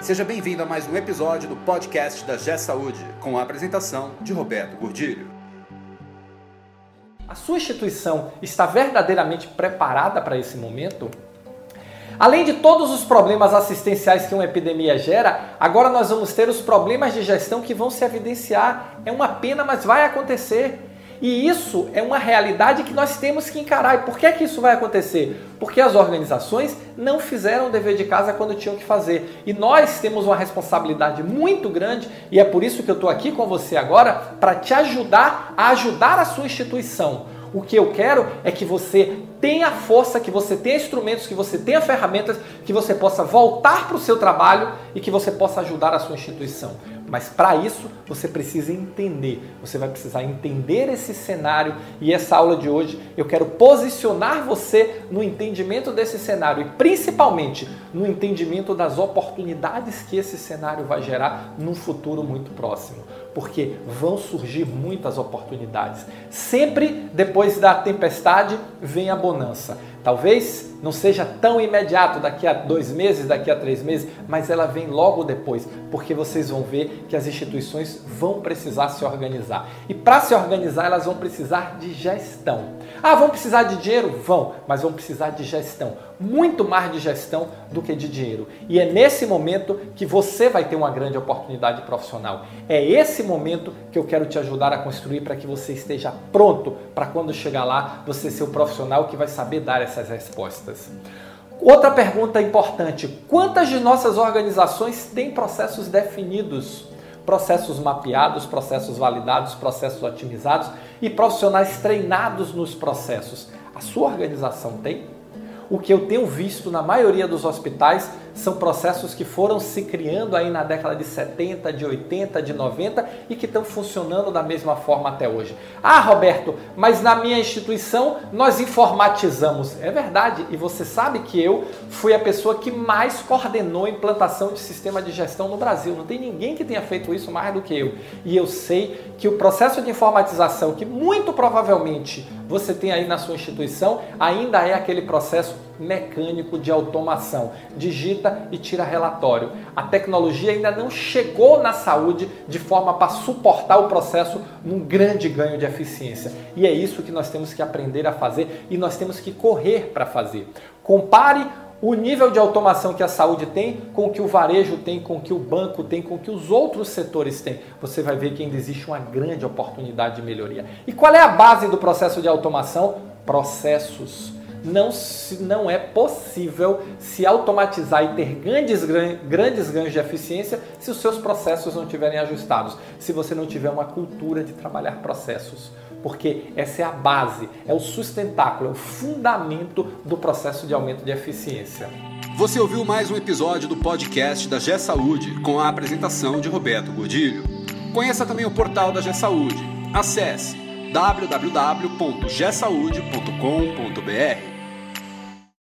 Seja bem-vindo a mais um episódio do podcast da G Saúde, com a apresentação de Roberto Gordilho. A sua instituição está verdadeiramente preparada para esse momento? Além de todos os problemas assistenciais que uma epidemia gera, agora nós vamos ter os problemas de gestão que vão se evidenciar. É uma pena, mas vai acontecer. E isso é uma realidade que nós temos que encarar. E por que, é que isso vai acontecer? Porque as organizações não fizeram o dever de casa quando tinham que fazer. E nós temos uma responsabilidade muito grande, e é por isso que eu estou aqui com você agora, para te ajudar a ajudar a sua instituição. O que eu quero é que você tenha força, que você tenha instrumentos, que você tenha ferramentas, que você possa voltar para o seu trabalho e que você possa ajudar a sua instituição. Mas para isso você precisa entender, você vai precisar entender esse cenário e essa aula de hoje eu quero posicionar você no entendimento desse cenário e principalmente no entendimento das oportunidades que esse cenário vai gerar num futuro muito próximo. Porque vão surgir muitas oportunidades. Sempre depois da tempestade vem a bonança. Talvez não seja tão imediato daqui a dois meses, daqui a três meses, mas ela vem logo depois, porque vocês vão ver que as instituições vão precisar se organizar. E para se organizar, elas vão precisar de gestão. Ah, vão precisar de dinheiro? Vão, mas vão precisar de gestão. Muito mais de gestão do que de dinheiro. E é nesse momento que você vai ter uma grande oportunidade profissional. É esse momento que eu quero te ajudar a construir para que você esteja pronto para quando chegar lá você ser o profissional que vai saber dar essas respostas. Outra pergunta importante: quantas de nossas organizações têm processos definidos? processos mapeados, processos validados, processos otimizados e profissionais treinados nos processos. A sua organização tem? O que eu tenho visto na maioria dos hospitais são processos que foram se criando aí na década de 70, de 80, de 90 e que estão funcionando da mesma forma até hoje. Ah, Roberto, mas na minha instituição nós informatizamos. É verdade, e você sabe que eu fui a pessoa que mais coordenou a implantação de sistema de gestão no Brasil. Não tem ninguém que tenha feito isso mais do que eu. E eu sei que o processo de informatização, que muito provavelmente você tem aí na sua instituição, ainda é aquele processo mecânico de automação. Digita e tira relatório. A tecnologia ainda não chegou na saúde de forma para suportar o processo num grande ganho de eficiência. E é isso que nós temos que aprender a fazer e nós temos que correr para fazer. Compare o nível de automação que a saúde tem com o que o varejo tem, com o que o banco tem, com o que os outros setores têm. Você vai ver que ainda existe uma grande oportunidade de melhoria. E qual é a base do processo de automação? Processos não, se, não é possível se automatizar e ter grandes, grandes ganhos de eficiência se os seus processos não estiverem ajustados, se você não tiver uma cultura de trabalhar processos. Porque essa é a base, é o sustentáculo, é o fundamento do processo de aumento de eficiência. Você ouviu mais um episódio do podcast da G Saúde com a apresentação de Roberto Godilho. Conheça também o portal da G Saúde. Acesse www.gsaude.com.br